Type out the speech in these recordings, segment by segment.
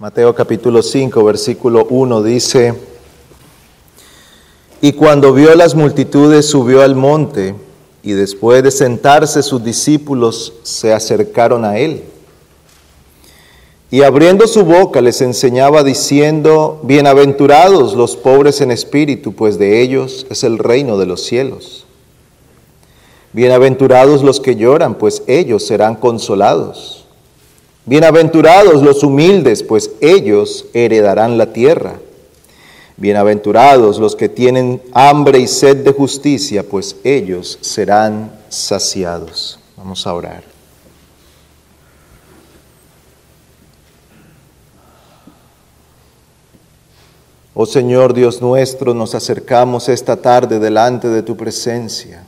Mateo capítulo 5, versículo 1 dice, y cuando vio las multitudes subió al monte, y después de sentarse sus discípulos se acercaron a él. Y abriendo su boca les enseñaba diciendo, bienaventurados los pobres en espíritu, pues de ellos es el reino de los cielos. Bienaventurados los que lloran, pues ellos serán consolados. Bienaventurados los humildes, pues ellos heredarán la tierra. Bienaventurados los que tienen hambre y sed de justicia, pues ellos serán saciados. Vamos a orar. Oh Señor Dios nuestro, nos acercamos esta tarde delante de tu presencia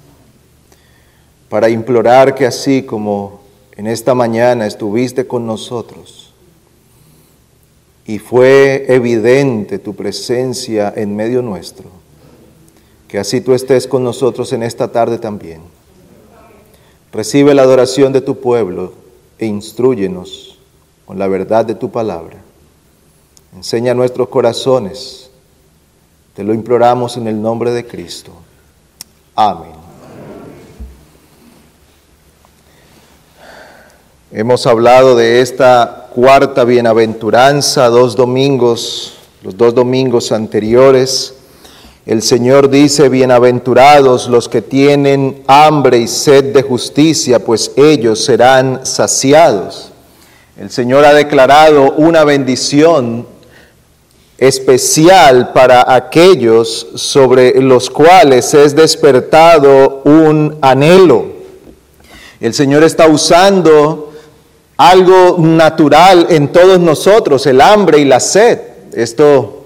para implorar que así como en esta mañana estuviste con nosotros y fue evidente tu presencia en medio nuestro. Que así tú estés con nosotros en esta tarde también. Recibe la adoración de tu pueblo e instruyenos con la verdad de tu palabra. Enseña nuestros corazones. Te lo imploramos en el nombre de Cristo. Amén. Hemos hablado de esta cuarta bienaventuranza dos domingos, los dos domingos anteriores. El Señor dice, bienaventurados los que tienen hambre y sed de justicia, pues ellos serán saciados. El Señor ha declarado una bendición especial para aquellos sobre los cuales es despertado un anhelo. El Señor está usando algo natural en todos nosotros, el hambre y la sed. Esto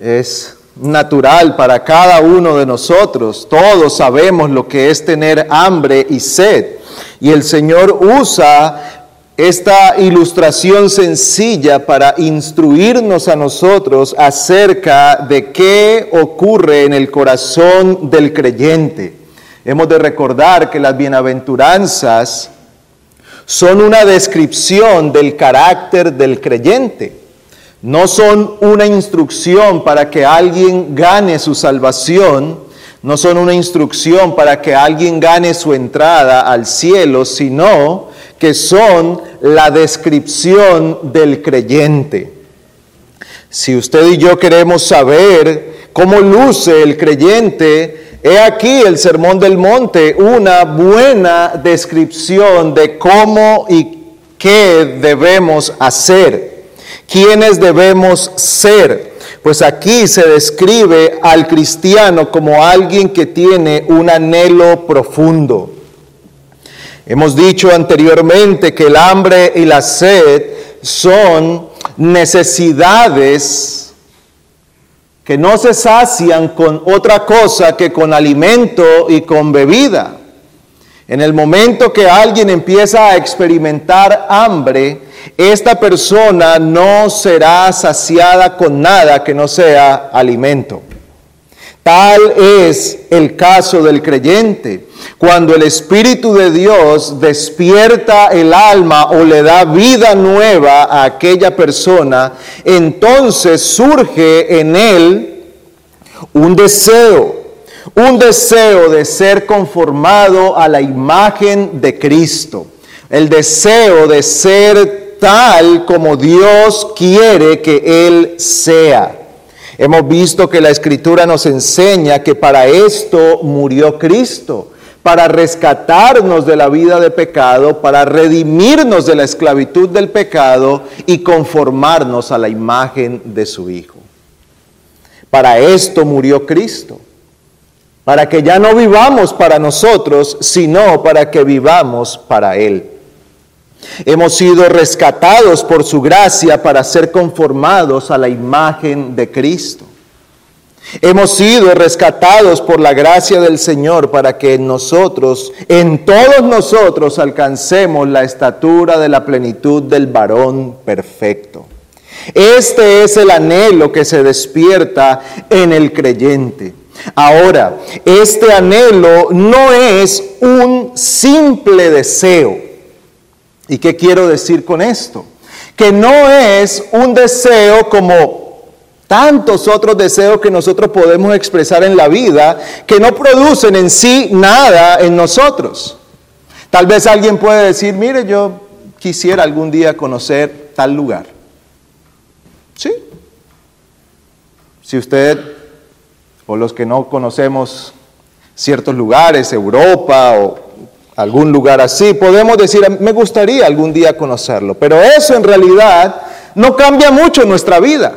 es natural para cada uno de nosotros. Todos sabemos lo que es tener hambre y sed. Y el Señor usa esta ilustración sencilla para instruirnos a nosotros acerca de qué ocurre en el corazón del creyente. Hemos de recordar que las bienaventuranzas son una descripción del carácter del creyente. No son una instrucción para que alguien gane su salvación, no son una instrucción para que alguien gane su entrada al cielo, sino que son la descripción del creyente. Si usted y yo queremos saber cómo luce el creyente, He aquí el Sermón del Monte, una buena descripción de cómo y qué debemos hacer, quiénes debemos ser. Pues aquí se describe al cristiano como alguien que tiene un anhelo profundo. Hemos dicho anteriormente que el hambre y la sed son necesidades que no se sacian con otra cosa que con alimento y con bebida. En el momento que alguien empieza a experimentar hambre, esta persona no será saciada con nada que no sea alimento. Tal es el caso del creyente. Cuando el Espíritu de Dios despierta el alma o le da vida nueva a aquella persona, entonces surge en él un deseo, un deseo de ser conformado a la imagen de Cristo, el deseo de ser tal como Dios quiere que Él sea. Hemos visto que la Escritura nos enseña que para esto murió Cristo para rescatarnos de la vida de pecado, para redimirnos de la esclavitud del pecado y conformarnos a la imagen de su Hijo. Para esto murió Cristo, para que ya no vivamos para nosotros, sino para que vivamos para Él. Hemos sido rescatados por su gracia para ser conformados a la imagen de Cristo. Hemos sido rescatados por la gracia del Señor para que nosotros, en todos nosotros, alcancemos la estatura de la plenitud del varón perfecto. Este es el anhelo que se despierta en el creyente. Ahora, este anhelo no es un simple deseo. ¿Y qué quiero decir con esto? que no es un deseo como tantos otros deseos que nosotros podemos expresar en la vida, que no producen en sí nada en nosotros. Tal vez alguien puede decir, mire, yo quisiera algún día conocer tal lugar. Sí. Si usted o los que no conocemos ciertos lugares, Europa o algún lugar así, podemos decir, me gustaría algún día conocerlo, pero eso en realidad no cambia mucho nuestra vida.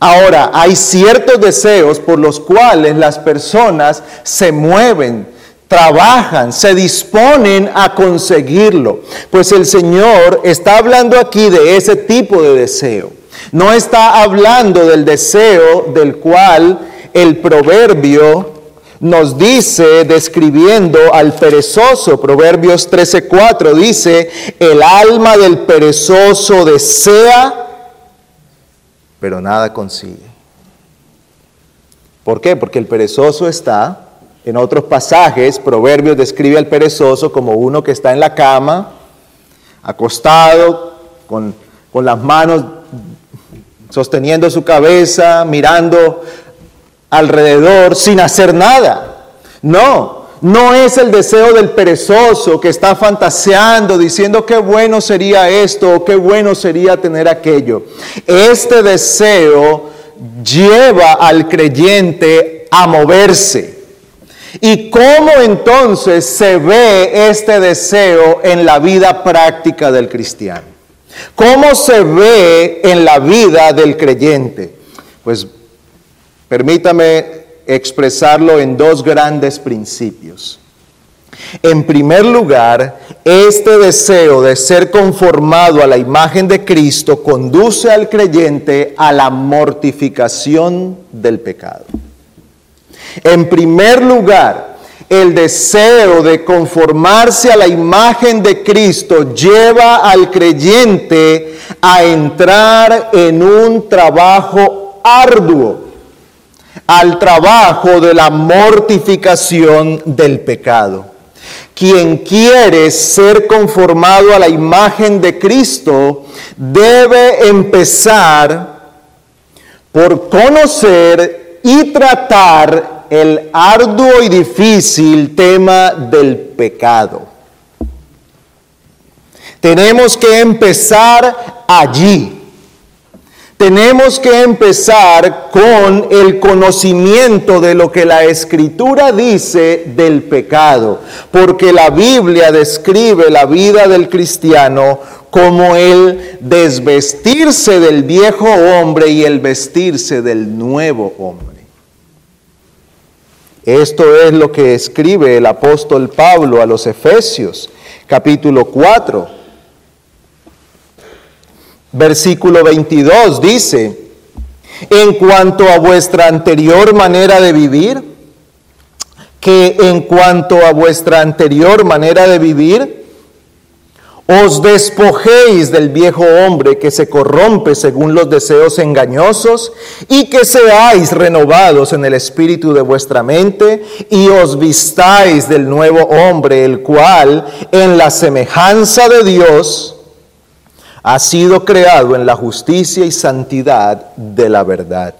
Ahora, hay ciertos deseos por los cuales las personas se mueven, trabajan, se disponen a conseguirlo. Pues el Señor está hablando aquí de ese tipo de deseo. No está hablando del deseo del cual el proverbio nos dice, describiendo al perezoso, Proverbios 13:4 dice, el alma del perezoso desea, pero nada consigue. ¿Por qué? Porque el perezoso está, en otros pasajes, Proverbios describe al perezoso como uno que está en la cama, acostado, con, con las manos sosteniendo su cabeza, mirando alrededor sin hacer nada. No, no es el deseo del perezoso que está fantaseando diciendo qué bueno sería esto o qué bueno sería tener aquello. Este deseo lleva al creyente a moverse. ¿Y cómo entonces se ve este deseo en la vida práctica del cristiano? ¿Cómo se ve en la vida del creyente? Pues Permítame expresarlo en dos grandes principios. En primer lugar, este deseo de ser conformado a la imagen de Cristo conduce al creyente a la mortificación del pecado. En primer lugar, el deseo de conformarse a la imagen de Cristo lleva al creyente a entrar en un trabajo arduo al trabajo de la mortificación del pecado. Quien quiere ser conformado a la imagen de Cristo debe empezar por conocer y tratar el arduo y difícil tema del pecado. Tenemos que empezar allí tenemos que empezar con el conocimiento de lo que la escritura dice del pecado, porque la Biblia describe la vida del cristiano como el desvestirse del viejo hombre y el vestirse del nuevo hombre. Esto es lo que escribe el apóstol Pablo a los Efesios, capítulo 4 Versículo 22 dice, en cuanto a vuestra anterior manera de vivir, que en cuanto a vuestra anterior manera de vivir, os despojéis del viejo hombre que se corrompe según los deseos engañosos y que seáis renovados en el espíritu de vuestra mente y os vistáis del nuevo hombre, el cual en la semejanza de Dios, ha sido creado en la justicia y santidad de la verdad.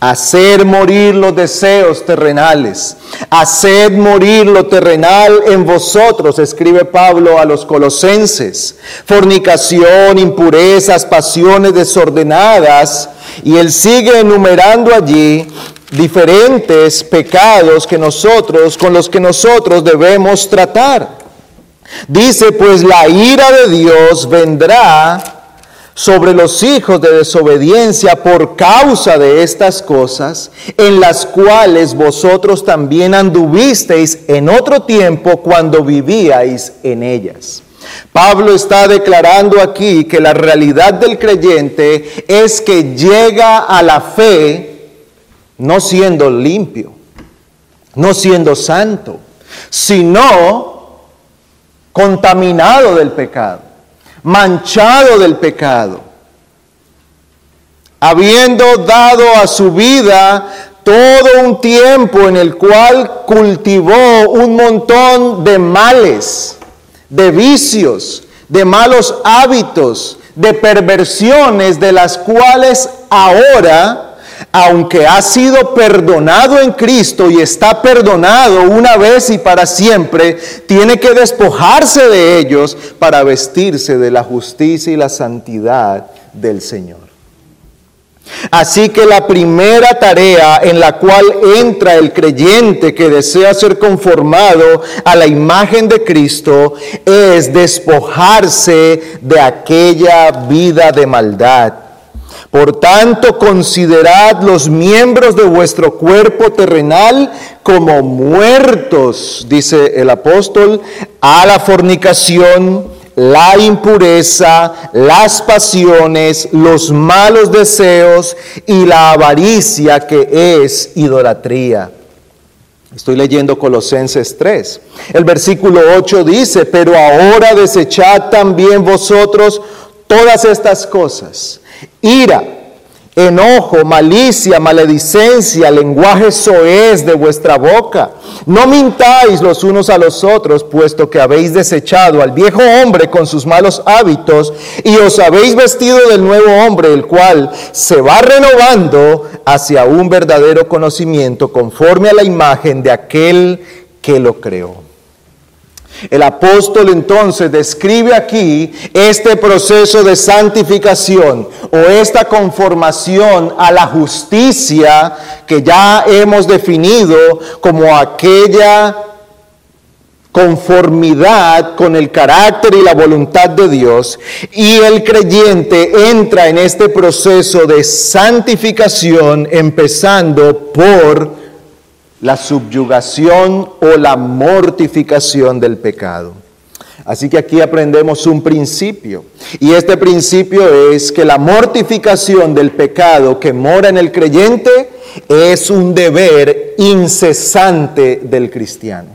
Hacer morir los deseos terrenales, hacer morir lo terrenal en vosotros, escribe Pablo a los colosenses. Fornicación, impurezas, pasiones desordenadas, y él sigue enumerando allí diferentes pecados que nosotros, con los que nosotros debemos tratar. Dice, pues la ira de Dios vendrá sobre los hijos de desobediencia por causa de estas cosas, en las cuales vosotros también anduvisteis en otro tiempo cuando vivíais en ellas. Pablo está declarando aquí que la realidad del creyente es que llega a la fe no siendo limpio, no siendo santo, sino contaminado del pecado, manchado del pecado, habiendo dado a su vida todo un tiempo en el cual cultivó un montón de males, de vicios, de malos hábitos, de perversiones de las cuales ahora, aunque ha sido perdonado en Cristo y está perdonado una vez y para siempre, tiene que despojarse de ellos para vestirse de la justicia y la santidad del Señor. Así que la primera tarea en la cual entra el creyente que desea ser conformado a la imagen de Cristo es despojarse de aquella vida de maldad. Por tanto, considerad los miembros de vuestro cuerpo terrenal como muertos, dice el apóstol, a la fornicación la impureza, las pasiones, los malos deseos y la avaricia que es idolatría. Estoy leyendo Colosenses 3. El versículo 8 dice, pero ahora desechad también vosotros todas estas cosas. Ira enojo, malicia, maledicencia, lenguaje soez de vuestra boca. No mintáis los unos a los otros, puesto que habéis desechado al viejo hombre con sus malos hábitos y os habéis vestido del nuevo hombre, el cual se va renovando hacia un verdadero conocimiento conforme a la imagen de aquel que lo creó. El apóstol entonces describe aquí este proceso de santificación o esta conformación a la justicia que ya hemos definido como aquella conformidad con el carácter y la voluntad de Dios. Y el creyente entra en este proceso de santificación empezando por la subyugación o la mortificación del pecado. Así que aquí aprendemos un principio. Y este principio es que la mortificación del pecado que mora en el creyente es un deber incesante del cristiano.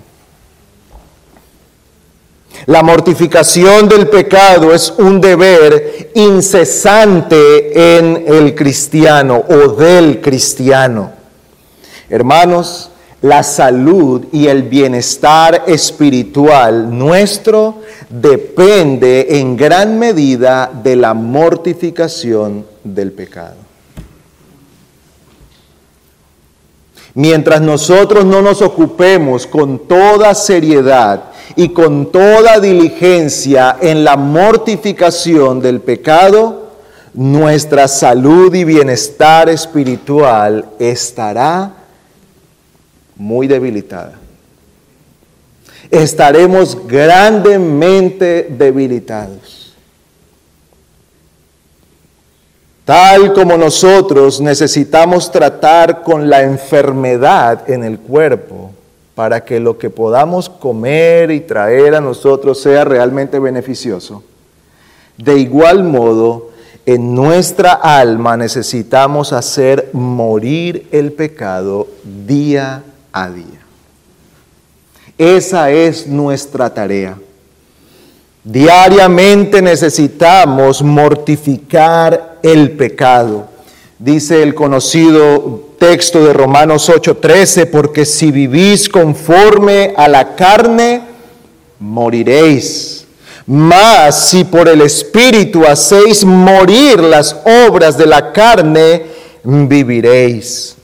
La mortificación del pecado es un deber incesante en el cristiano o del cristiano. Hermanos, la salud y el bienestar espiritual nuestro depende en gran medida de la mortificación del pecado. Mientras nosotros no nos ocupemos con toda seriedad y con toda diligencia en la mortificación del pecado, nuestra salud y bienestar espiritual estará muy debilitada. Estaremos grandemente debilitados. Tal como nosotros necesitamos tratar con la enfermedad en el cuerpo para que lo que podamos comer y traer a nosotros sea realmente beneficioso. De igual modo, en nuestra alma necesitamos hacer morir el pecado día a a día. Esa es nuestra tarea. Diariamente necesitamos mortificar el pecado. Dice el conocido texto de Romanos 8:13, porque si vivís conforme a la carne, moriréis. Mas si por el Espíritu hacéis morir las obras de la carne, viviréis.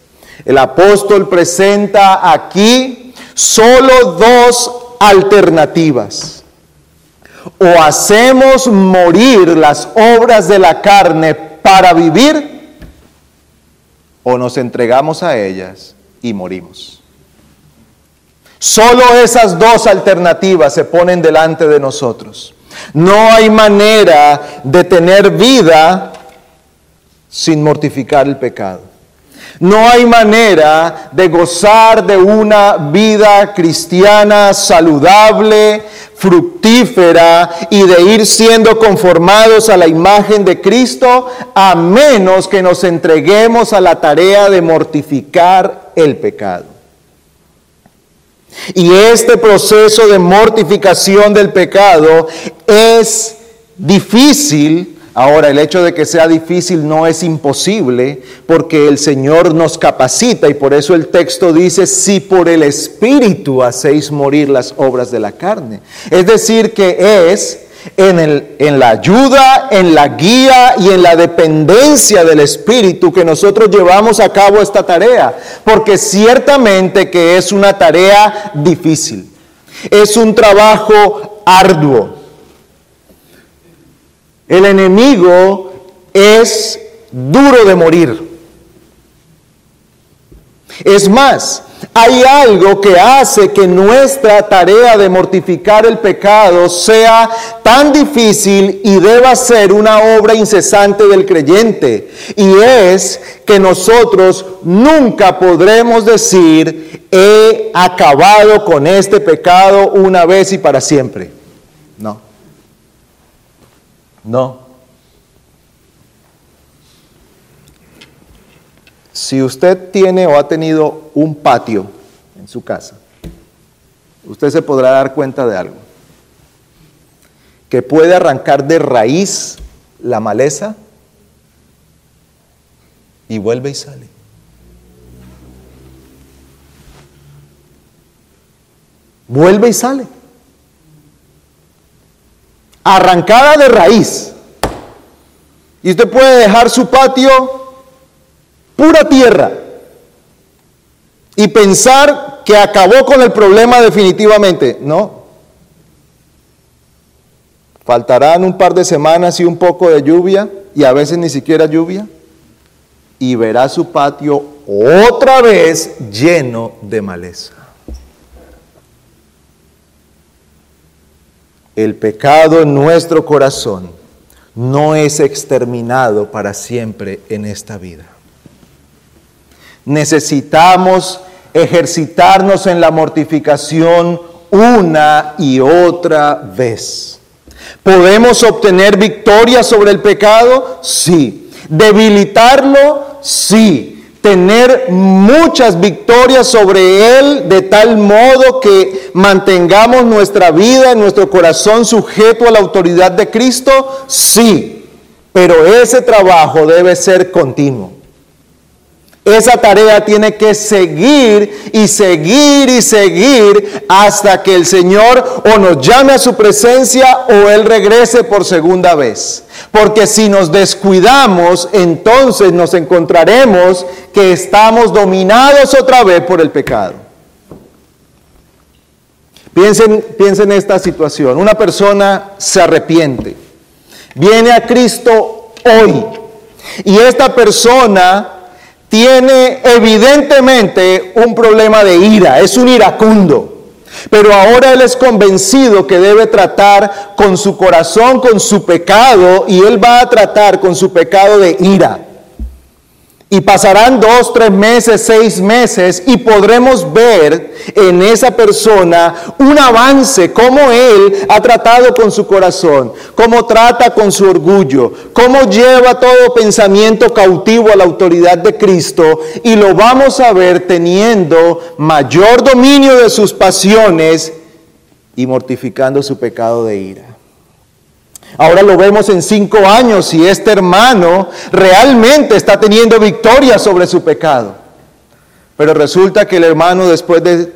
El apóstol presenta aquí solo dos alternativas. O hacemos morir las obras de la carne para vivir, o nos entregamos a ellas y morimos. Solo esas dos alternativas se ponen delante de nosotros. No hay manera de tener vida sin mortificar el pecado. No hay manera de gozar de una vida cristiana saludable, fructífera y de ir siendo conformados a la imagen de Cristo a menos que nos entreguemos a la tarea de mortificar el pecado. Y este proceso de mortificación del pecado es difícil Ahora, el hecho de que sea difícil no es imposible porque el Señor nos capacita y por eso el texto dice, si por el Espíritu hacéis morir las obras de la carne. Es decir, que es en, el, en la ayuda, en la guía y en la dependencia del Espíritu que nosotros llevamos a cabo esta tarea, porque ciertamente que es una tarea difícil, es un trabajo arduo. El enemigo es duro de morir. Es más, hay algo que hace que nuestra tarea de mortificar el pecado sea tan difícil y deba ser una obra incesante del creyente. Y es que nosotros nunca podremos decir, he acabado con este pecado una vez y para siempre. No. Si usted tiene o ha tenido un patio en su casa, usted se podrá dar cuenta de algo. Que puede arrancar de raíz la maleza y vuelve y sale. Vuelve y sale. Arrancada de raíz. Y usted puede dejar su patio pura tierra y pensar que acabó con el problema definitivamente. No. Faltarán un par de semanas y un poco de lluvia y a veces ni siquiera lluvia y verá su patio otra vez lleno de maleza. El pecado en nuestro corazón no es exterminado para siempre en esta vida. Necesitamos ejercitarnos en la mortificación una y otra vez. ¿Podemos obtener victoria sobre el pecado? Sí. ¿Debilitarlo? Sí. Tener muchas victorias sobre él de tal modo que mantengamos nuestra vida, nuestro corazón sujeto a la autoridad de Cristo? Sí. Pero ese trabajo debe ser continuo. Esa tarea tiene que seguir y seguir y seguir hasta que el Señor o nos llame a su presencia o Él regrese por segunda vez. Porque si nos descuidamos, entonces nos encontraremos que estamos dominados otra vez por el pecado. Piensen, piensen en esta situación. Una persona se arrepiente, viene a Cristo hoy y esta persona tiene evidentemente un problema de ira, es un iracundo. Pero ahora él es convencido que debe tratar con su corazón, con su pecado, y él va a tratar con su pecado de ira. Y pasarán dos, tres meses, seis meses y podremos ver en esa persona un avance, cómo él ha tratado con su corazón, cómo trata con su orgullo, cómo lleva todo pensamiento cautivo a la autoridad de Cristo y lo vamos a ver teniendo mayor dominio de sus pasiones y mortificando su pecado de ira. Ahora lo vemos en cinco años y este hermano realmente está teniendo victoria sobre su pecado. Pero resulta que el hermano después de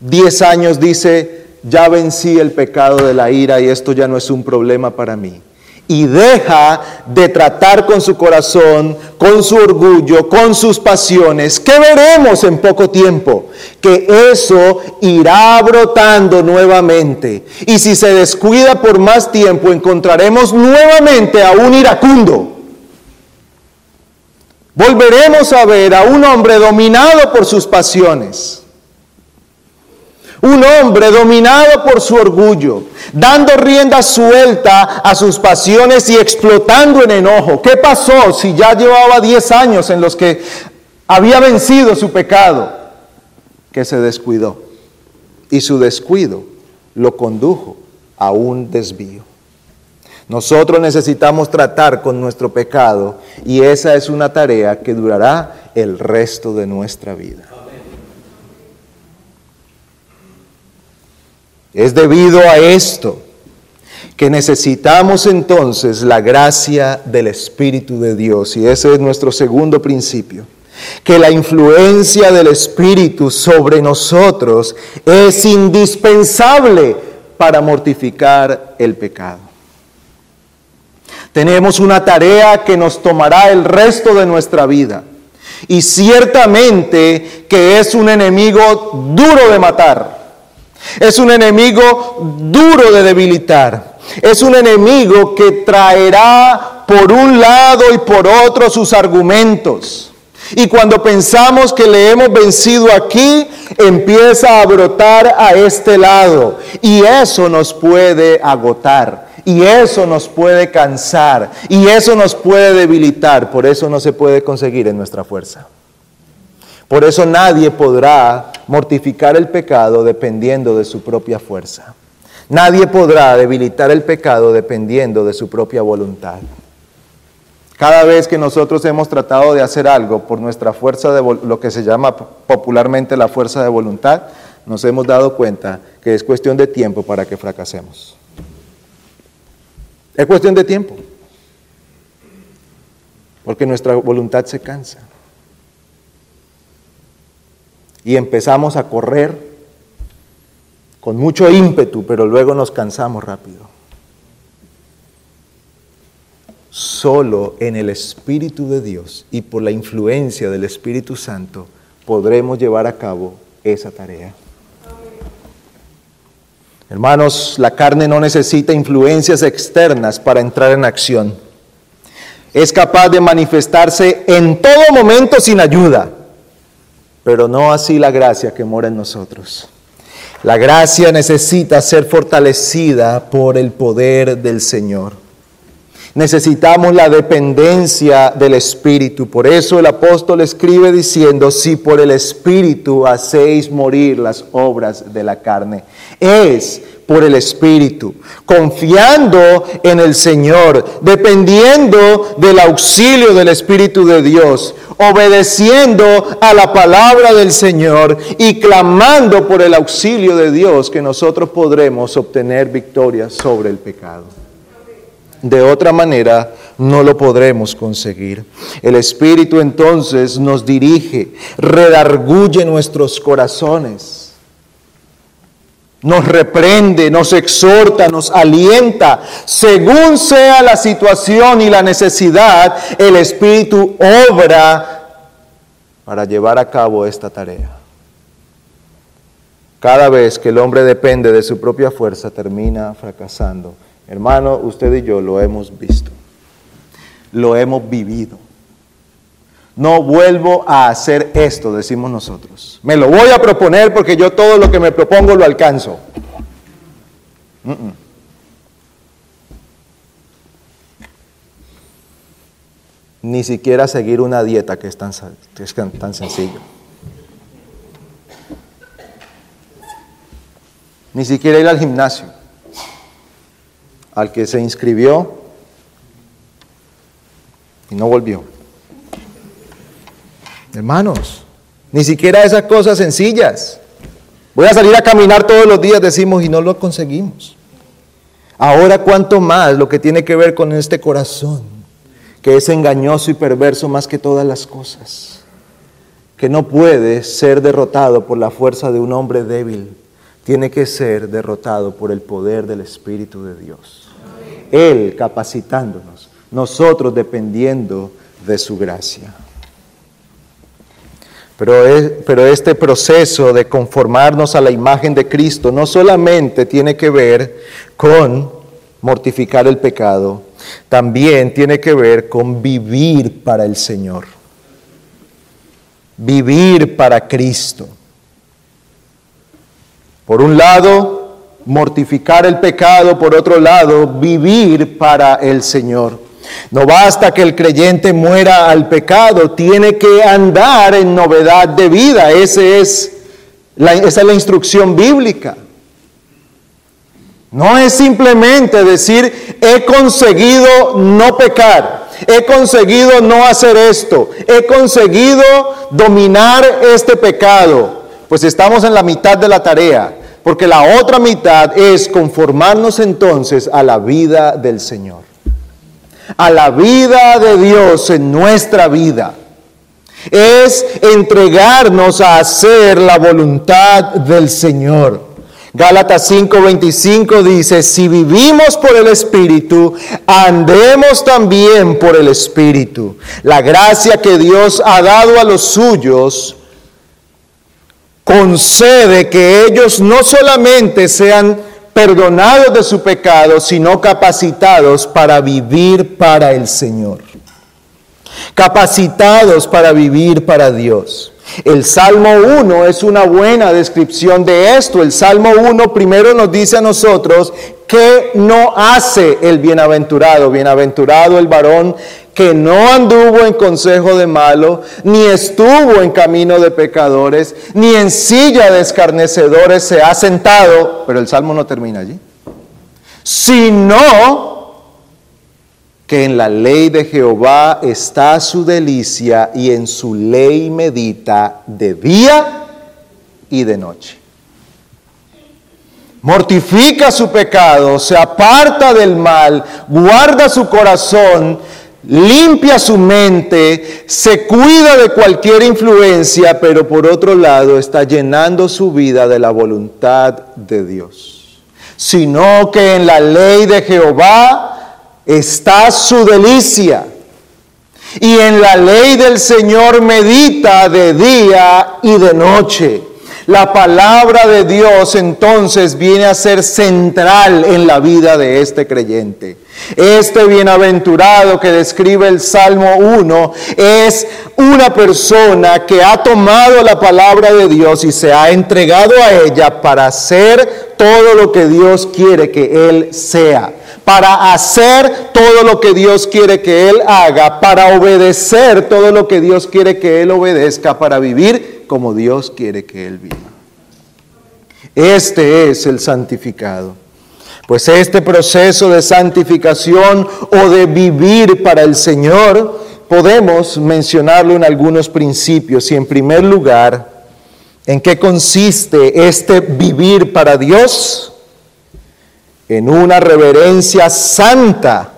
diez años dice, ya vencí el pecado de la ira y esto ya no es un problema para mí y deja de tratar con su corazón, con su orgullo, con sus pasiones, ¿qué veremos en poco tiempo? Que eso irá brotando nuevamente. Y si se descuida por más tiempo, encontraremos nuevamente a un iracundo. Volveremos a ver a un hombre dominado por sus pasiones un hombre dominado por su orgullo, dando rienda suelta a sus pasiones y explotando en enojo. ¿Qué pasó si ya llevaba 10 años en los que había vencido su pecado? Que se descuidó. Y su descuido lo condujo a un desvío. Nosotros necesitamos tratar con nuestro pecado y esa es una tarea que durará el resto de nuestra vida. Es debido a esto que necesitamos entonces la gracia del Espíritu de Dios. Y ese es nuestro segundo principio. Que la influencia del Espíritu sobre nosotros es indispensable para mortificar el pecado. Tenemos una tarea que nos tomará el resto de nuestra vida. Y ciertamente que es un enemigo duro de matar. Es un enemigo duro de debilitar. Es un enemigo que traerá por un lado y por otro sus argumentos. Y cuando pensamos que le hemos vencido aquí, empieza a brotar a este lado. Y eso nos puede agotar. Y eso nos puede cansar. Y eso nos puede debilitar. Por eso no se puede conseguir en nuestra fuerza. Por eso nadie podrá mortificar el pecado dependiendo de su propia fuerza. Nadie podrá debilitar el pecado dependiendo de su propia voluntad. Cada vez que nosotros hemos tratado de hacer algo por nuestra fuerza de lo que se llama popularmente la fuerza de voluntad, nos hemos dado cuenta que es cuestión de tiempo para que fracasemos. Es cuestión de tiempo. Porque nuestra voluntad se cansa. Y empezamos a correr con mucho ímpetu, pero luego nos cansamos rápido. Solo en el Espíritu de Dios y por la influencia del Espíritu Santo podremos llevar a cabo esa tarea. Hermanos, la carne no necesita influencias externas para entrar en acción. Es capaz de manifestarse en todo momento sin ayuda, pero no así la gracia que mora en nosotros. La gracia necesita ser fortalecida por el poder del Señor. Necesitamos la dependencia del Espíritu. Por eso el apóstol escribe diciendo, si por el Espíritu hacéis morir las obras de la carne. Es por el Espíritu, confiando en el Señor, dependiendo del auxilio del Espíritu de Dios, obedeciendo a la palabra del Señor y clamando por el auxilio de Dios que nosotros podremos obtener victoria sobre el pecado. De otra manera, no lo podremos conseguir. El Espíritu entonces nos dirige, redarguye nuestros corazones, nos reprende, nos exhorta, nos alienta. Según sea la situación y la necesidad, el Espíritu obra para llevar a cabo esta tarea. Cada vez que el hombre depende de su propia fuerza, termina fracasando Hermano, usted y yo lo hemos visto, lo hemos vivido. No vuelvo a hacer esto, decimos nosotros. Me lo voy a proponer porque yo todo lo que me propongo lo alcanzo. Ni siquiera seguir una dieta que es tan, que es tan sencillo. Ni siquiera ir al gimnasio al que se inscribió y no volvió. Hermanos, ni siquiera esas cosas sencillas. Voy a salir a caminar todos los días, decimos, y no lo conseguimos. Ahora cuánto más lo que tiene que ver con este corazón, que es engañoso y perverso más que todas las cosas, que no puede ser derrotado por la fuerza de un hombre débil, tiene que ser derrotado por el poder del Espíritu de Dios. Él capacitándonos, nosotros dependiendo de su gracia. Pero, pero, este proceso de conformarnos a la imagen de Cristo no solamente tiene que ver con mortificar el pecado, también tiene que ver con vivir para el Señor. Vivir para Cristo. Por un lado, mortificar el pecado, por otro lado, vivir para el Señor. No basta que el creyente muera al pecado, tiene que andar en novedad de vida. Es esa es la instrucción bíblica. No es simplemente decir, he conseguido no pecar, he conseguido no hacer esto, he conseguido dominar este pecado. Pues estamos en la mitad de la tarea. Porque la otra mitad es conformarnos entonces a la vida del Señor. A la vida de Dios en nuestra vida. Es entregarnos a hacer la voluntad del Señor. Gálatas 5:25 dice, si vivimos por el Espíritu, andemos también por el Espíritu. La gracia que Dios ha dado a los suyos concede que ellos no solamente sean perdonados de su pecado, sino capacitados para vivir para el Señor. Capacitados para vivir para Dios. El Salmo 1 es una buena descripción de esto. El Salmo 1 primero nos dice a nosotros que no hace el bienaventurado. Bienaventurado el varón que no anduvo en consejo de malo, ni estuvo en camino de pecadores, ni en silla de escarnecedores se ha sentado, pero el Salmo no termina allí, sino que en la ley de Jehová está su delicia y en su ley medita de día y de noche. Mortifica su pecado, se aparta del mal, guarda su corazón, limpia su mente, se cuida de cualquier influencia, pero por otro lado está llenando su vida de la voluntad de Dios. Sino que en la ley de Jehová está su delicia. Y en la ley del Señor medita de día y de noche. La palabra de Dios entonces viene a ser central en la vida de este creyente. Este bienaventurado que describe el Salmo 1 es una persona que ha tomado la palabra de Dios y se ha entregado a ella para hacer todo lo que Dios quiere que él sea para hacer todo lo que Dios quiere que Él haga, para obedecer todo lo que Dios quiere que Él obedezca, para vivir como Dios quiere que Él viva. Este es el santificado. Pues este proceso de santificación o de vivir para el Señor, podemos mencionarlo en algunos principios y en primer lugar, ¿en qué consiste este vivir para Dios? en una reverencia santa,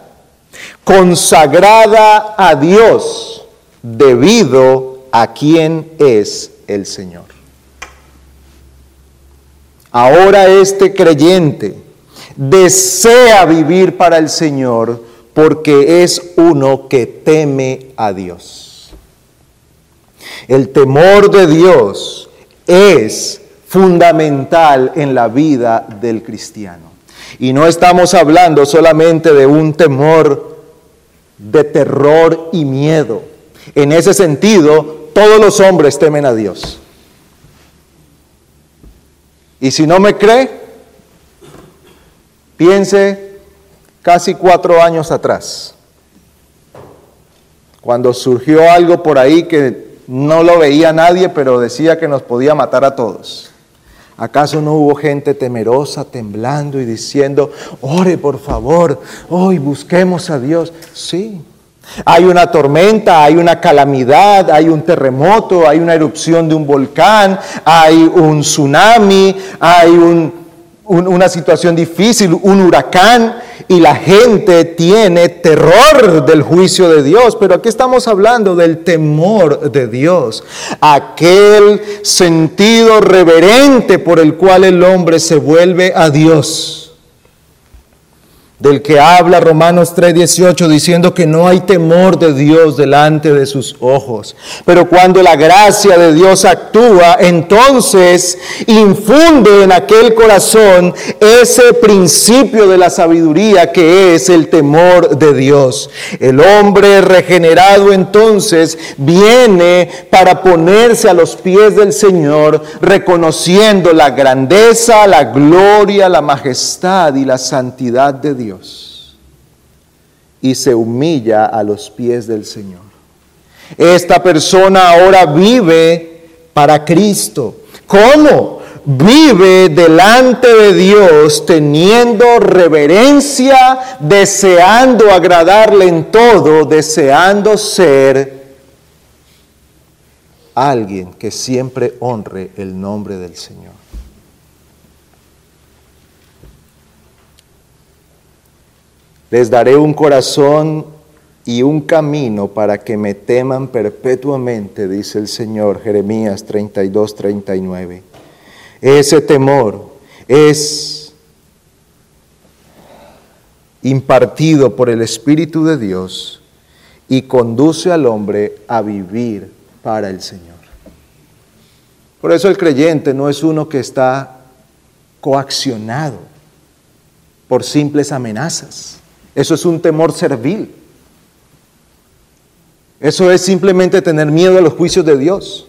consagrada a Dios, debido a quien es el Señor. Ahora este creyente desea vivir para el Señor porque es uno que teme a Dios. El temor de Dios es fundamental en la vida del cristiano. Y no estamos hablando solamente de un temor de terror y miedo. En ese sentido, todos los hombres temen a Dios. Y si no me cree, piense casi cuatro años atrás, cuando surgió algo por ahí que no lo veía nadie, pero decía que nos podía matar a todos. ¿Acaso no hubo gente temerosa, temblando y diciendo, ore por favor, hoy busquemos a Dios? Sí. Hay una tormenta, hay una calamidad, hay un terremoto, hay una erupción de un volcán, hay un tsunami, hay una situación difícil, un huracán y la gente tiene terror del juicio de Dios, pero aquí estamos hablando del temor de Dios, aquel sentido reverente por el cual el hombre se vuelve a Dios del que habla Romanos 3:18 diciendo que no hay temor de Dios delante de sus ojos. Pero cuando la gracia de Dios actúa, entonces infunde en aquel corazón ese principio de la sabiduría que es el temor de Dios. El hombre regenerado entonces viene para ponerse a los pies del Señor, reconociendo la grandeza, la gloria, la majestad y la santidad de Dios y se humilla a los pies del Señor. Esta persona ahora vive para Cristo. ¿Cómo? Vive delante de Dios teniendo reverencia, deseando agradarle en todo, deseando ser alguien que siempre honre el nombre del Señor. Les daré un corazón y un camino para que me teman perpetuamente, dice el Señor, Jeremías 32, 39. Ese temor es impartido por el Espíritu de Dios y conduce al hombre a vivir para el Señor. Por eso el creyente no es uno que está coaccionado por simples amenazas. Eso es un temor servil. Eso es simplemente tener miedo a los juicios de Dios.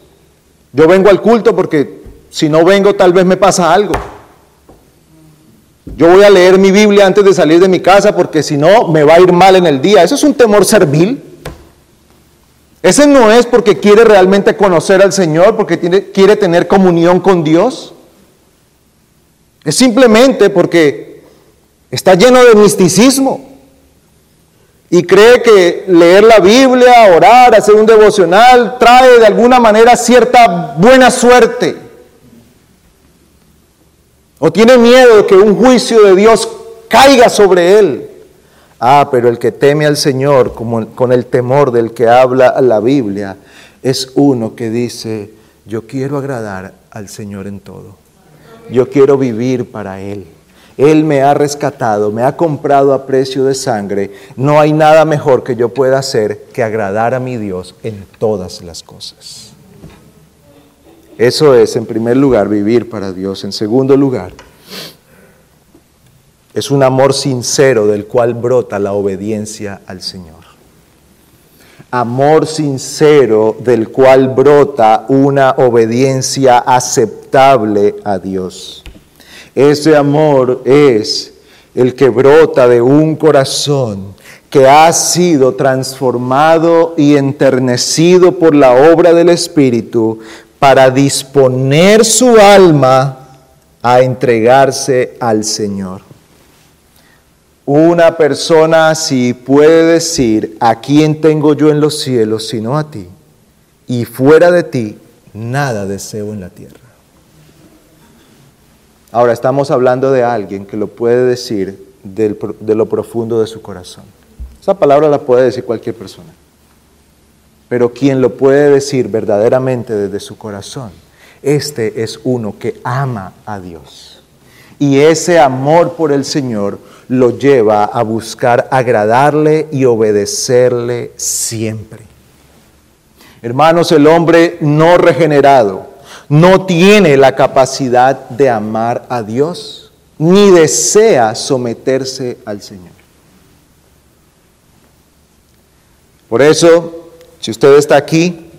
Yo vengo al culto porque si no vengo tal vez me pasa algo. Yo voy a leer mi Biblia antes de salir de mi casa porque si no me va a ir mal en el día. Eso es un temor servil. Ese no es porque quiere realmente conocer al Señor, porque quiere tener comunión con Dios. Es simplemente porque está lleno de misticismo y cree que leer la Biblia, orar, hacer un devocional, trae de alguna manera cierta buena suerte. O tiene miedo de que un juicio de Dios caiga sobre él. Ah, pero el que teme al Señor como, con el temor del que habla la Biblia es uno que dice, yo quiero agradar al Señor en todo. Yo quiero vivir para Él. Él me ha rescatado, me ha comprado a precio de sangre. No hay nada mejor que yo pueda hacer que agradar a mi Dios en todas las cosas. Eso es, en primer lugar, vivir para Dios. En segundo lugar, es un amor sincero del cual brota la obediencia al Señor. Amor sincero del cual brota una obediencia aceptable a Dios. Ese amor es el que brota de un corazón que ha sido transformado y enternecido por la obra del Espíritu para disponer su alma a entregarse al Señor. Una persona así puede decir, ¿a quién tengo yo en los cielos sino a ti? Y fuera de ti, nada deseo en la tierra. Ahora estamos hablando de alguien que lo puede decir de lo profundo de su corazón. Esa palabra la puede decir cualquier persona. Pero quien lo puede decir verdaderamente desde su corazón, este es uno que ama a Dios. Y ese amor por el Señor lo lleva a buscar agradarle y obedecerle siempre. Hermanos, el hombre no regenerado no tiene la capacidad de amar a Dios, ni desea someterse al Señor. Por eso, si usted está aquí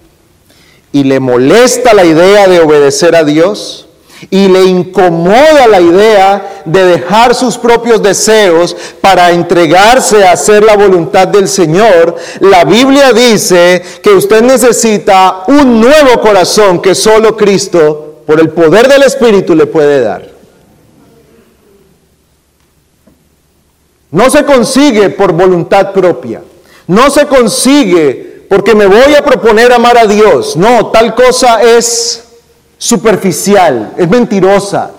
y le molesta la idea de obedecer a Dios, y le incomoda la idea de dejar sus propios deseos para entregarse a hacer la voluntad del Señor, la Biblia dice que usted necesita un nuevo corazón que solo Cristo, por el poder del Espíritu, le puede dar. No se consigue por voluntad propia. No se consigue porque me voy a proponer amar a Dios. No, tal cosa es superficial, es mentirosa.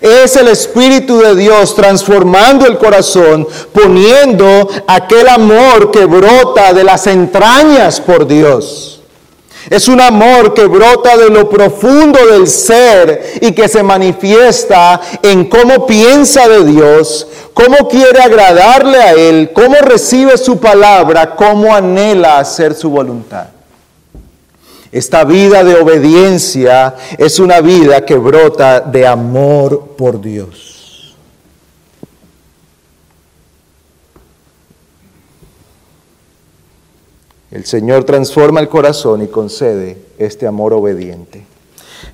Es el Espíritu de Dios transformando el corazón, poniendo aquel amor que brota de las entrañas por Dios. Es un amor que brota de lo profundo del ser y que se manifiesta en cómo piensa de Dios, cómo quiere agradarle a Él, cómo recibe su palabra, cómo anhela hacer su voluntad. Esta vida de obediencia es una vida que brota de amor por Dios. El Señor transforma el corazón y concede este amor obediente.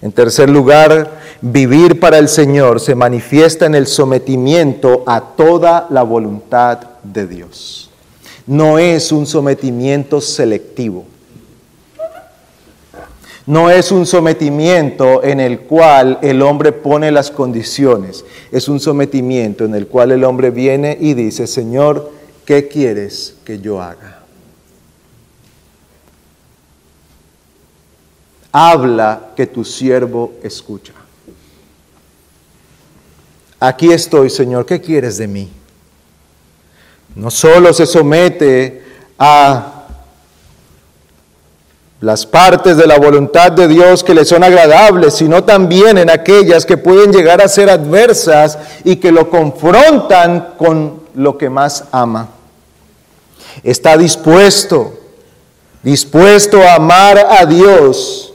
En tercer lugar, vivir para el Señor se manifiesta en el sometimiento a toda la voluntad de Dios. No es un sometimiento selectivo. No es un sometimiento en el cual el hombre pone las condiciones, es un sometimiento en el cual el hombre viene y dice, Señor, ¿qué quieres que yo haga? Habla que tu siervo escucha. Aquí estoy, Señor, ¿qué quieres de mí? No solo se somete a las partes de la voluntad de Dios que le son agradables, sino también en aquellas que pueden llegar a ser adversas y que lo confrontan con lo que más ama. Está dispuesto, dispuesto a amar a Dios,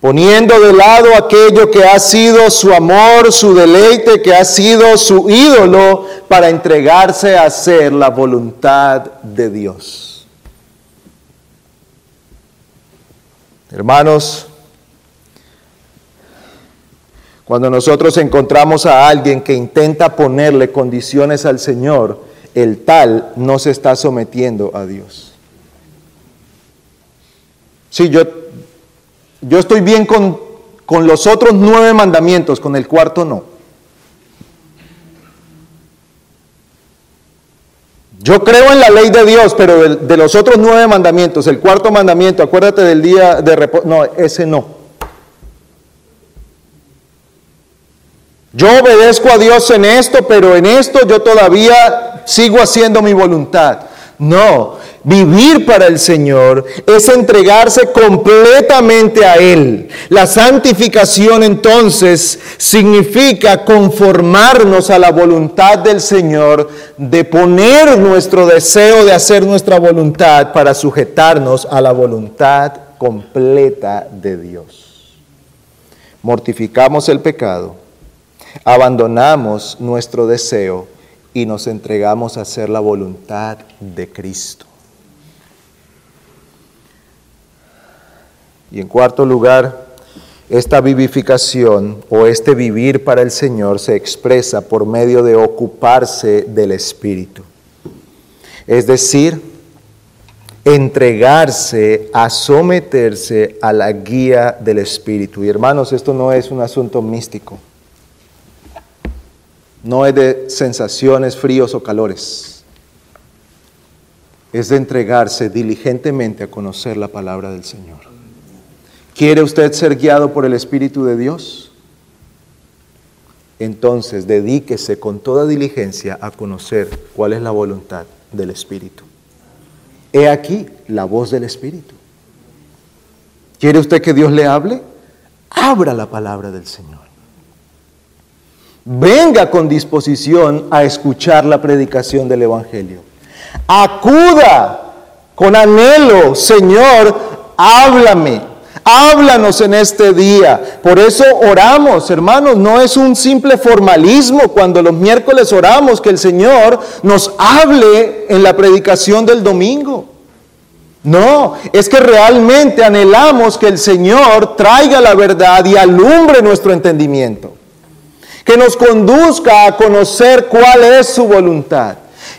poniendo de lado aquello que ha sido su amor, su deleite, que ha sido su ídolo, para entregarse a hacer la voluntad de Dios. Hermanos, cuando nosotros encontramos a alguien que intenta ponerle condiciones al Señor, el tal no se está sometiendo a Dios. Sí, yo, yo estoy bien con, con los otros nueve mandamientos, con el cuarto no. Yo creo en la ley de Dios, pero de, los otros nueve mandamientos, el cuarto mandamiento, acuérdate del día de reposo, no, ese no. Yo obedezco a Dios en esto, pero en esto yo todavía sigo haciendo mi voluntad. No, vivir para el Señor es entregarse completamente a Él. La santificación entonces significa conformarnos a la voluntad del Señor, de poner nuestro deseo de hacer nuestra voluntad para sujetarnos a la voluntad completa de Dios. Mortificamos el pecado, abandonamos nuestro deseo y nos entregamos a hacer la voluntad de Cristo. Y en cuarto lugar, esta vivificación o este vivir para el Señor se expresa por medio de ocuparse del Espíritu. Es decir, entregarse a someterse a la guía del Espíritu. Y hermanos, esto no es un asunto místico no es de sensaciones fríos o calores, es de entregarse diligentemente a conocer la palabra del Señor. ¿Quiere usted ser guiado por el Espíritu de Dios? Entonces dedíquese con toda diligencia a conocer cuál es la voluntad del Espíritu. He aquí la voz del Espíritu. ¿Quiere usted que Dios le hable? Abra la palabra del Señor venga con disposición a escuchar la predicación del Evangelio. Acuda con anhelo, Señor, háblame, háblanos en este día. Por eso oramos, hermanos, no es un simple formalismo cuando los miércoles oramos que el Señor nos hable en la predicación del domingo. No, es que realmente anhelamos que el Señor traiga la verdad y alumbre nuestro entendimiento que nos conduzca a conocer cuál es su voluntad,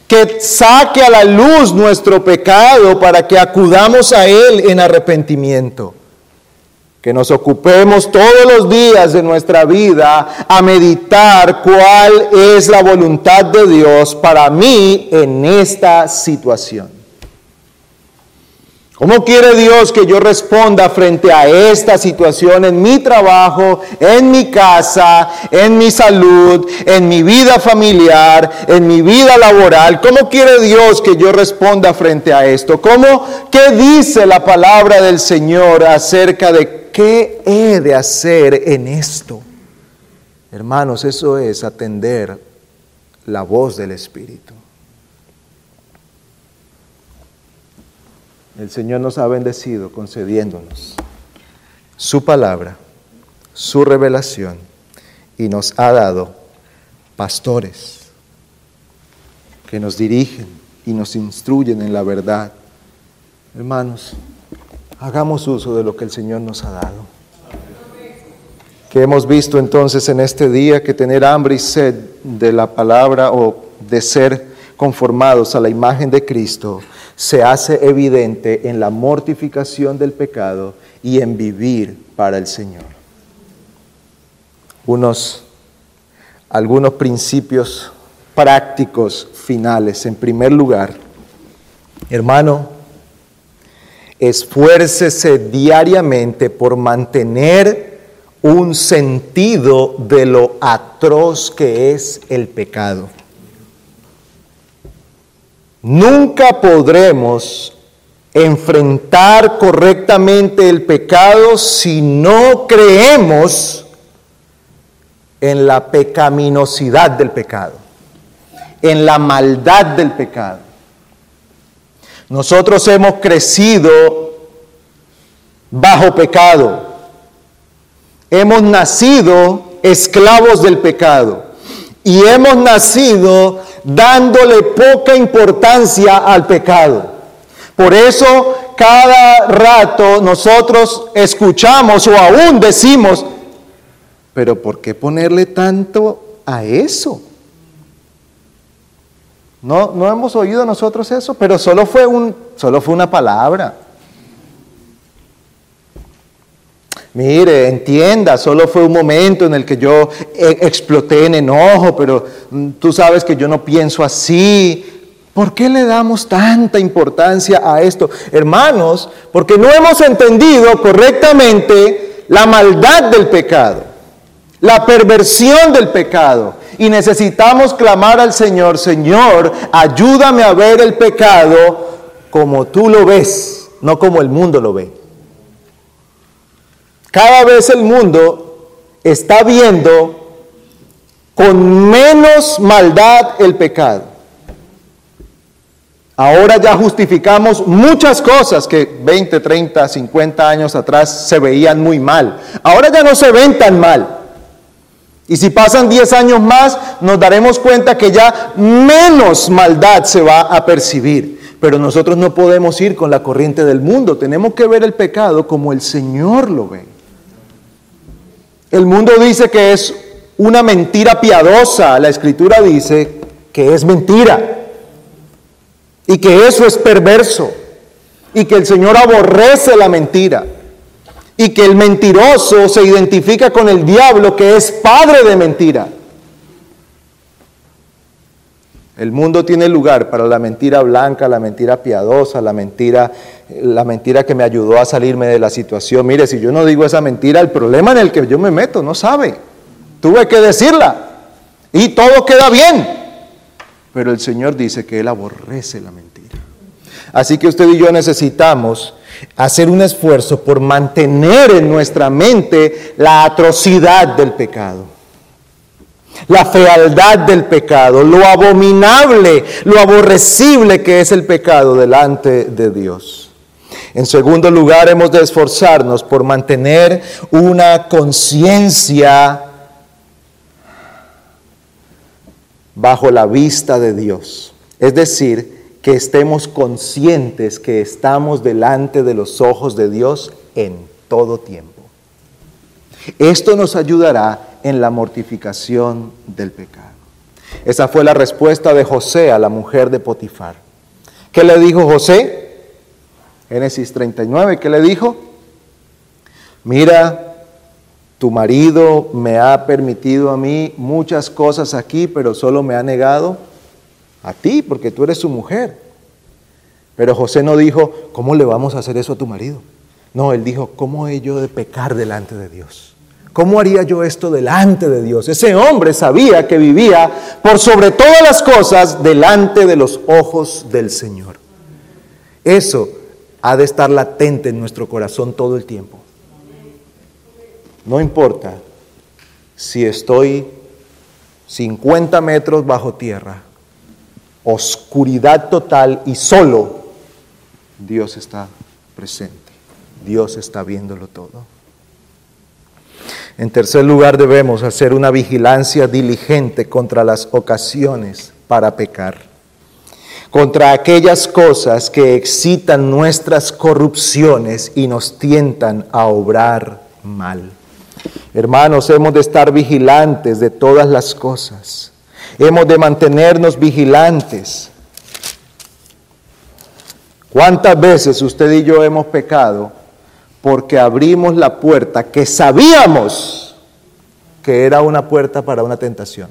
que saque a la luz nuestro pecado para que acudamos a Él en arrepentimiento, que nos ocupemos todos los días de nuestra vida a meditar cuál es la voluntad de Dios para mí en esta situación. ¿Cómo quiere Dios que yo responda frente a esta situación en mi trabajo, en mi casa, en mi salud, en mi vida familiar, en mi vida laboral? ¿Cómo quiere Dios que yo responda frente a esto? ¿Cómo, qué dice la palabra del Señor acerca de qué he de hacer en esto? Hermanos, eso es atender la voz del Espíritu. el Señor nos ha bendecido concediéndonos su palabra, su revelación y nos ha dado pastores que nos dirigen y nos instruyen en la verdad. Hermanos, hagamos uso de lo que el Señor nos ha dado. Que hemos visto entonces en este día que tener hambre y sed de la palabra o de ser conformados a la imagen de Cristo se hace evidente en la mortificación del pecado y en vivir para el Señor. Unos, algunos principios prácticos finales. En primer lugar, hermano, esfuércese diariamente por mantener un sentido de lo atroz que es el pecado. Nunca podremos enfrentar correctamente el pecado si no creemos en la pecaminosidad del pecado, en la maldad del pecado. Nosotros hemos crecido bajo pecado. Hemos nacido esclavos del pecado y hemos nacido dándole poca importancia al pecado. Por eso cada rato nosotros escuchamos o aún decimos, pero ¿por qué ponerle tanto a eso? No, no hemos oído nosotros eso, pero solo fue, un, solo fue una palabra. Mire, entienda, solo fue un momento en el que yo eh, exploté en enojo, pero mm, tú sabes que yo no pienso así. ¿Por qué le damos tanta importancia a esto? Hermanos, porque no hemos entendido correctamente la maldad del pecado, la perversión del pecado. Y necesitamos clamar al Señor, Señor, ayúdame a ver el pecado como tú lo ves, no como el mundo lo ve. Cada vez el mundo está viendo con menos maldad el pecado. Ahora ya justificamos muchas cosas que 20, 30, 50 años atrás se veían muy mal. Ahora ya no se ven tan mal. Y si pasan 10 años más, nos daremos cuenta que ya menos maldad se va a percibir. Pero nosotros no podemos ir con la corriente del mundo. Tenemos que ver el pecado como el Señor lo ve. El mundo dice que es una mentira piadosa. La escritura dice que es mentira. Y que eso es perverso. Y que el Señor aborrece la mentira. Y que el mentiroso se identifica con el diablo que es padre de mentira. El mundo tiene lugar para la mentira blanca, la mentira piadosa, la mentira, la mentira que me ayudó a salirme de la situación. Mire, si yo no digo esa mentira, el problema en el que yo me meto no sabe. Tuve que decirla y todo queda bien. Pero el Señor dice que Él aborrece la mentira. Así que usted y yo necesitamos hacer un esfuerzo por mantener en nuestra mente la atrocidad del pecado la fealdad del pecado, lo abominable, lo aborrecible que es el pecado delante de Dios. En segundo lugar, hemos de esforzarnos por mantener una conciencia bajo la vista de Dios. Es decir, que estemos conscientes que estamos delante de los ojos de Dios en todo tiempo. Esto nos ayudará en la mortificación del pecado. Esa fue la respuesta de José a la mujer de Potifar. ¿Qué le dijo José? Génesis 39, ¿qué le dijo? Mira, tu marido me ha permitido a mí muchas cosas aquí, pero solo me ha negado a ti, porque tú eres su mujer. Pero José no dijo, ¿cómo le vamos a hacer eso a tu marido? No, él dijo, ¿cómo he yo de pecar delante de Dios? ¿Cómo haría yo esto delante de Dios? Ese hombre sabía que vivía por sobre todas las cosas delante de los ojos del Señor. Eso ha de estar latente en nuestro corazón todo el tiempo. No importa si estoy 50 metros bajo tierra, oscuridad total y solo, Dios está presente. Dios está viéndolo todo. En tercer lugar, debemos hacer una vigilancia diligente contra las ocasiones para pecar, contra aquellas cosas que excitan nuestras corrupciones y nos tientan a obrar mal. Hermanos, hemos de estar vigilantes de todas las cosas. Hemos de mantenernos vigilantes. ¿Cuántas veces usted y yo hemos pecado porque abrimos la puerta que sabíamos que era una puerta para una tentación.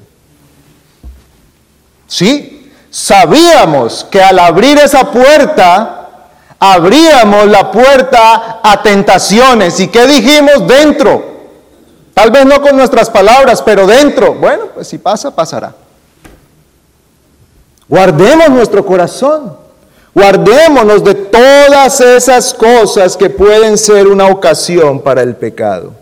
Sí, sabíamos que al abrir esa puerta, abríamos la puerta a tentaciones. ¿Y qué dijimos dentro? Tal vez no con nuestras palabras, pero dentro. Bueno, pues si pasa, pasará. Guardemos nuestro corazón. Guardémonos de todas esas cosas que pueden ser una ocasión para el pecado.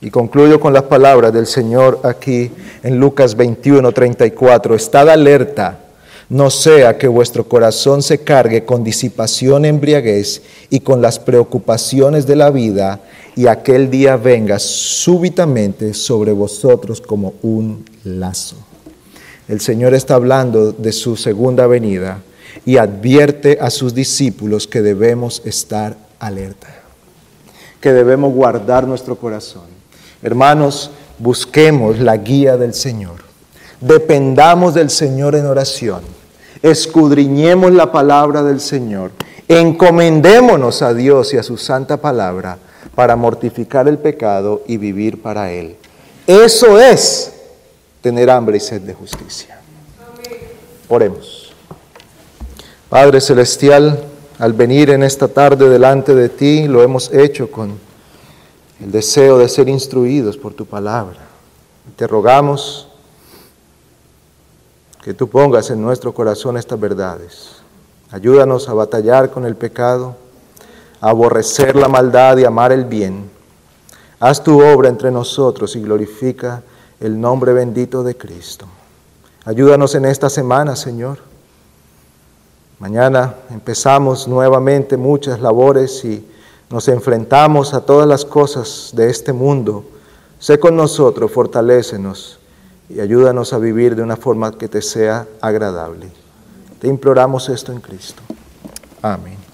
Y concluyo con las palabras del Señor aquí en Lucas 21, 34. Estad alerta, no sea que vuestro corazón se cargue con disipación, embriaguez y con las preocupaciones de la vida, y aquel día venga súbitamente sobre vosotros como un lazo. El Señor está hablando de su segunda venida y advierte a sus discípulos que debemos estar alerta, que debemos guardar nuestro corazón Hermanos, busquemos la guía del Señor. Dependamos del Señor en oración. Escudriñemos la palabra del Señor. Encomendémonos a Dios y a su santa palabra para mortificar el pecado y vivir para Él. Eso es tener hambre y sed de justicia. Oremos. Padre Celestial, al venir en esta tarde delante de ti, lo hemos hecho con el deseo de ser instruidos por tu palabra. Te rogamos que tú pongas en nuestro corazón estas verdades. Ayúdanos a batallar con el pecado, a aborrecer la maldad y amar el bien. Haz tu obra entre nosotros y glorifica el nombre bendito de Cristo. Ayúdanos en esta semana, Señor. Mañana empezamos nuevamente muchas labores y nos enfrentamos a todas las cosas de este mundo, sé con nosotros, fortalécenos y ayúdanos a vivir de una forma que te sea agradable. Te imploramos esto en Cristo. Amén.